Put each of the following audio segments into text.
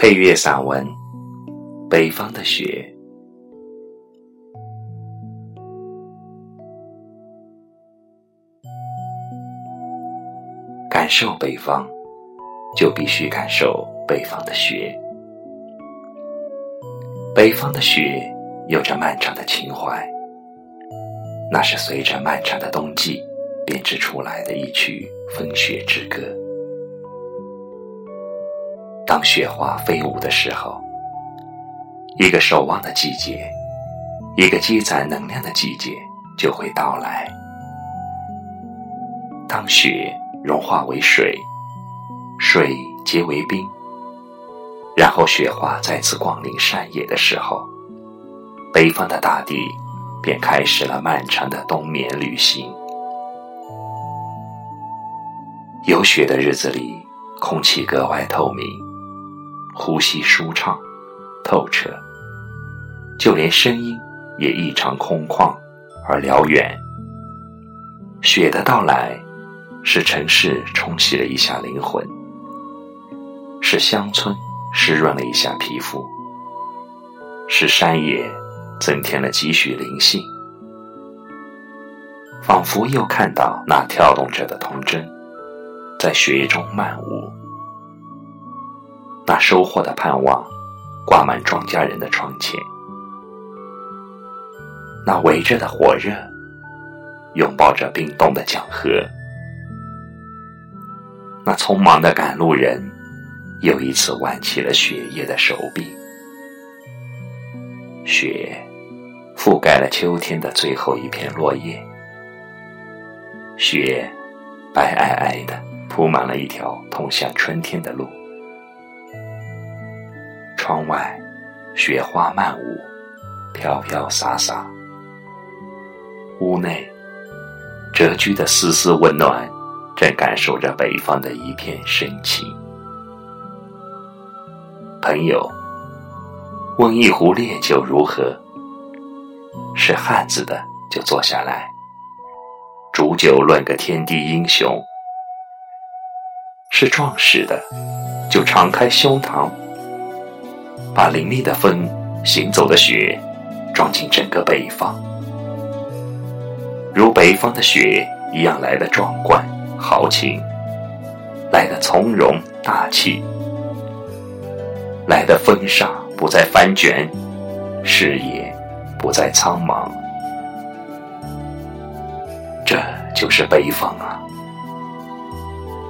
配乐散文《北方的雪》，感受北方，就必须感受北方的雪。北方的雪有着漫长的情怀，那是随着漫长的冬季编织出来的一曲风雪之歌。当雪花飞舞的时候，一个守望的季节，一个积攒能量的季节就会到来。当雪融化为水，水结为冰，然后雪花再次光临山野的时候，北方的大地便开始了漫长的冬眠旅行。有雪的日子里，空气格外透明。呼吸舒畅、透彻，就连声音也异常空旷而辽远。雪的到来，使城市冲洗了一下灵魂，使乡村湿润了一下皮肤，使山野增添了几许灵性，仿佛又看到那跳动着的童真，在雪中漫舞。那收获的盼望，挂满庄稼人的窗前；那围着的火热，拥抱着冰冻的江河；那匆忙的赶路人，又一次挽起了雪夜的手臂。雪覆盖了秋天的最后一片落叶，雪白皑皑的铺满了一条通向春天的路。窗外，雪花漫舞，飘飘洒洒。屋内，蛰居的丝丝温暖，正感受着北方的一片深情。朋友，温一壶烈酒如何？是汉子的就坐下来，煮酒论个天地英雄；是壮士的，就敞开胸膛。把凌厉的风、行走的雪，装进整个北方，如北方的雪一样来的壮观豪情，来的从容大气，来的风沙不再翻卷，视野不再苍茫。这就是北方啊！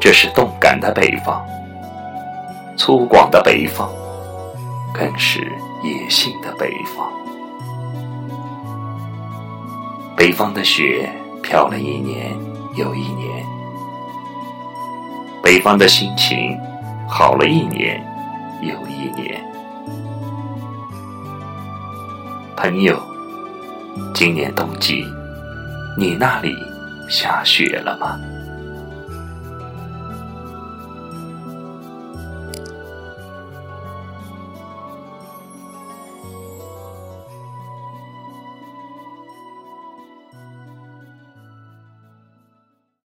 这是动感的北方，粗犷的北方。更是野性的北方，北方的雪飘了一年又一年，北方的心情好了一年又一年。朋友，今年冬季，你那里下雪了吗？